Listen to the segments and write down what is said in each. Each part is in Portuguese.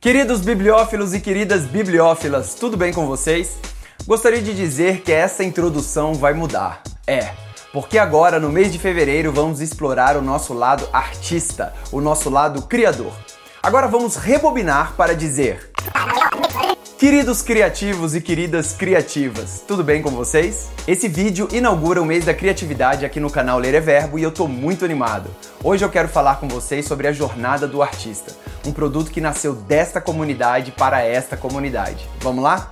Queridos bibliófilos e queridas bibliófilas, tudo bem com vocês? Gostaria de dizer que essa introdução vai mudar. É, porque agora no mês de fevereiro vamos explorar o nosso lado artista, o nosso lado criador. Agora vamos rebobinar para dizer: Queridos criativos e queridas criativas, tudo bem com vocês? Esse vídeo inaugura o mês da criatividade aqui no canal Ler é Verbo e eu tô muito animado. Hoje eu quero falar com vocês sobre a jornada do artista, um produto que nasceu desta comunidade para esta comunidade. Vamos lá?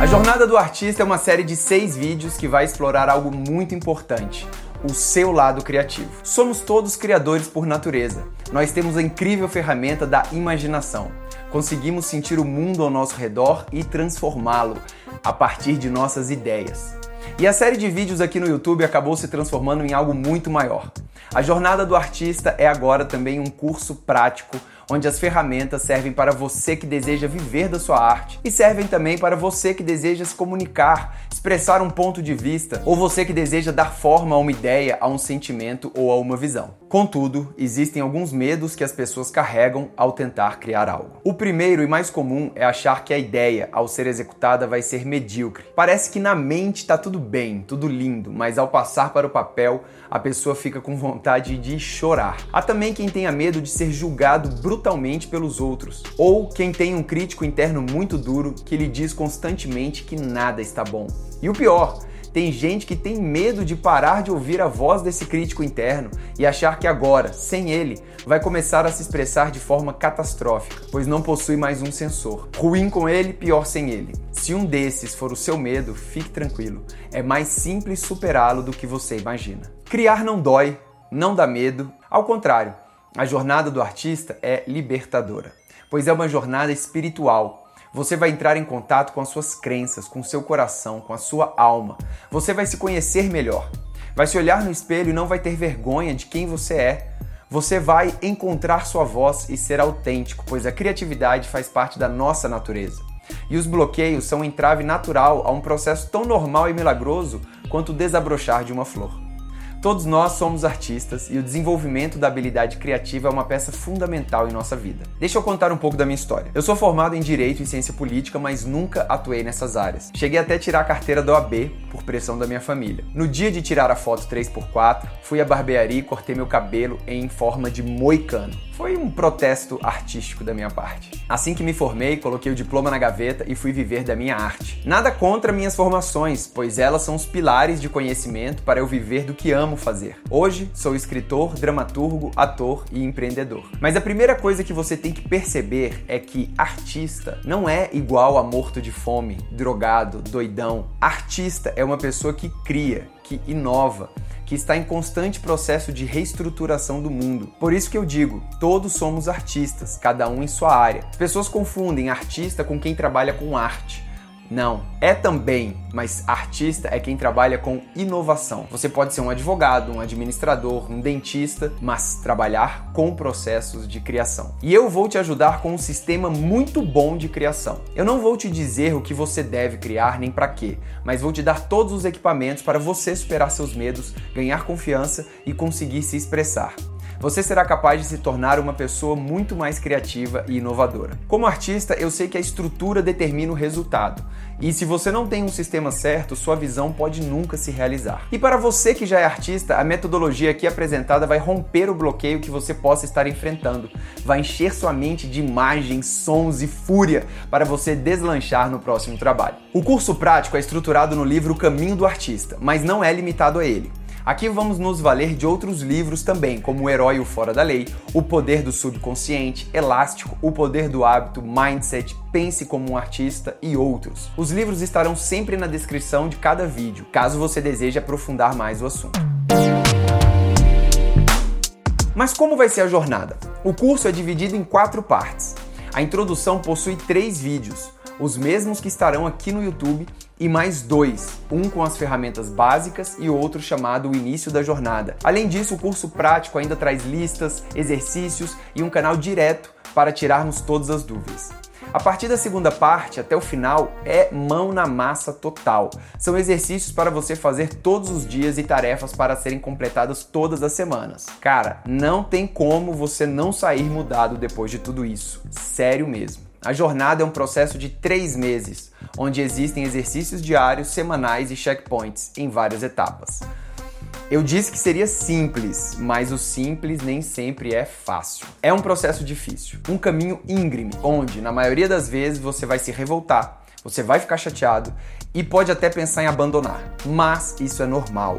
A Jornada do Artista é uma série de seis vídeos que vai explorar algo muito importante o seu lado criativo. Somos todos criadores por natureza. Nós temos a incrível ferramenta da imaginação. Conseguimos sentir o mundo ao nosso redor e transformá-lo a partir de nossas ideias. E a série de vídeos aqui no YouTube acabou se transformando em algo muito maior. A jornada do artista é agora também um curso prático onde as ferramentas servem para você que deseja viver da sua arte e servem também para você que deseja se comunicar, expressar um ponto de vista ou você que deseja dar forma a uma ideia, a um sentimento ou a uma visão. Contudo, existem alguns medos que as pessoas carregam ao tentar criar algo. O primeiro e mais comum é achar que a ideia, ao ser executada, vai ser medíocre. Parece que na mente está tudo bem, tudo lindo, mas ao passar para o papel, a pessoa fica com vontade de chorar. Há também quem tenha medo de ser julgado brutalmente pelos outros, ou quem tem um crítico interno muito duro que lhe diz constantemente que nada está bom. E o pior, tem gente que tem medo de parar de ouvir a voz desse crítico interno e achar que agora, sem ele, vai começar a se expressar de forma catastrófica, pois não possui mais um sensor. Ruim com ele, pior sem ele. Se um desses for o seu medo, fique tranquilo. É mais simples superá-lo do que você imagina. Criar não dói, não dá medo. Ao contrário, a jornada do artista é libertadora, pois é uma jornada espiritual você vai entrar em contato com as suas crenças, com o seu coração, com a sua alma. Você vai se conhecer melhor. Vai se olhar no espelho e não vai ter vergonha de quem você é. Você vai encontrar sua voz e ser autêntico, pois a criatividade faz parte da nossa natureza. E os bloqueios são um entrave natural a um processo tão normal e milagroso quanto o desabrochar de uma flor. Todos nós somos artistas e o desenvolvimento da habilidade criativa é uma peça fundamental em nossa vida. Deixa eu contar um pouco da minha história. Eu sou formado em Direito e Ciência Política, mas nunca atuei nessas áreas. Cheguei até tirar a carteira da OAB por pressão da minha família. No dia de tirar a foto 3x4, fui à barbearia e cortei meu cabelo em forma de moicano. Foi um protesto artístico da minha parte. Assim que me formei, coloquei o diploma na gaveta e fui viver da minha arte. Nada contra minhas formações, pois elas são os pilares de conhecimento para eu viver do que amo fazer. Hoje sou escritor, dramaturgo, ator e empreendedor. Mas a primeira coisa que você tem que perceber é que artista não é igual a morto de fome, drogado, doidão. Artista é uma pessoa que cria, que inova que está em constante processo de reestruturação do mundo. Por isso que eu digo, todos somos artistas, cada um em sua área. As pessoas confundem artista com quem trabalha com arte. Não, é também, mas artista é quem trabalha com inovação. Você pode ser um advogado, um administrador, um dentista, mas trabalhar com processos de criação. E eu vou te ajudar com um sistema muito bom de criação. Eu não vou te dizer o que você deve criar nem para quê, mas vou te dar todos os equipamentos para você superar seus medos, ganhar confiança e conseguir se expressar você será capaz de se tornar uma pessoa muito mais criativa e inovadora. Como artista, eu sei que a estrutura determina o resultado. E se você não tem um sistema certo, sua visão pode nunca se realizar. E para você que já é artista, a metodologia aqui apresentada vai romper o bloqueio que você possa estar enfrentando. Vai encher sua mente de imagens, sons e fúria para você deslanchar no próximo trabalho. O curso prático é estruturado no livro Caminho do Artista, mas não é limitado a ele. Aqui vamos nos valer de outros livros também, como O Herói e o Fora da Lei, O Poder do Subconsciente, Elástico, O Poder do Hábito, Mindset, Pense como um Artista e outros. Os livros estarão sempre na descrição de cada vídeo, caso você deseje aprofundar mais o assunto. Mas como vai ser a jornada? O curso é dividido em quatro partes. A introdução possui três vídeos, os mesmos que estarão aqui no YouTube e mais dois, um com as ferramentas básicas e outro chamado O Início da Jornada. Além disso, o curso prático ainda traz listas, exercícios e um canal direto para tirarmos todas as dúvidas. A partir da segunda parte até o final é mão na massa total. São exercícios para você fazer todos os dias e tarefas para serem completadas todas as semanas. Cara, não tem como você não sair mudado depois de tudo isso. Sério mesmo. A jornada é um processo de três meses, onde existem exercícios diários, semanais e checkpoints em várias etapas. Eu disse que seria simples, mas o simples nem sempre é fácil. É um processo difícil, um caminho íngreme, onde na maioria das vezes você vai se revoltar, você vai ficar chateado e pode até pensar em abandonar. Mas isso é normal,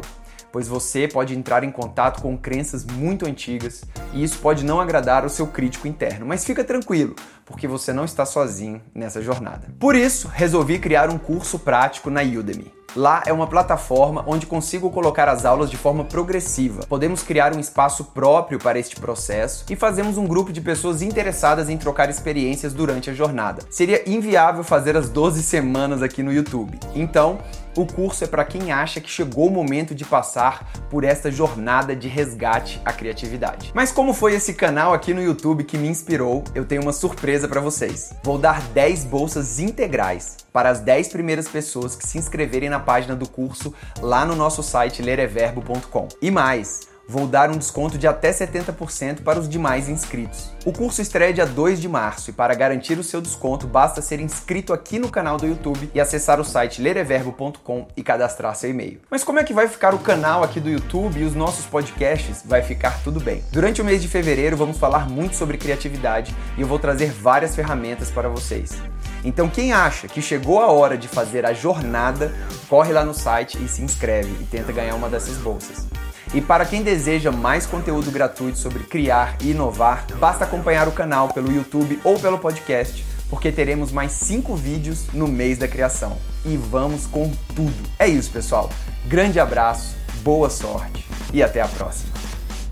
pois você pode entrar em contato com crenças muito antigas e isso pode não agradar o seu crítico interno. Mas fica tranquilo, porque você não está sozinho nessa jornada. Por isso, resolvi criar um curso prático na Udemy. Lá é uma plataforma onde consigo colocar as aulas de forma progressiva. Podemos criar um espaço próprio para este processo e fazemos um grupo de pessoas interessadas em trocar experiências durante a jornada. Seria inviável fazer as 12 semanas aqui no YouTube. Então, o curso é para quem acha que chegou o momento de passar por esta jornada de resgate à criatividade. Mas como foi esse canal aqui no YouTube que me inspirou, eu tenho uma surpresa para vocês. Vou dar 10 bolsas integrais para as 10 primeiras pessoas que se inscreverem na página do curso lá no nosso site lereverbo.com. E mais, vou dar um desconto de até 70% para os demais inscritos. O curso estreia dia 2 de março e para garantir o seu desconto basta ser inscrito aqui no canal do YouTube e acessar o site lereverbo.com e cadastrar seu e-mail. Mas como é que vai ficar o canal aqui do YouTube e os nossos podcasts? Vai ficar tudo bem. Durante o mês de fevereiro vamos falar muito sobre criatividade e eu vou trazer várias ferramentas para vocês. Então, quem acha que chegou a hora de fazer a jornada, corre lá no site e se inscreve e tenta ganhar uma dessas bolsas. E para quem deseja mais conteúdo gratuito sobre criar e inovar, basta acompanhar o canal pelo YouTube ou pelo podcast, porque teremos mais 5 vídeos no mês da criação. E vamos com tudo. É isso, pessoal. Grande abraço, boa sorte e até a próxima.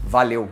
Valeu!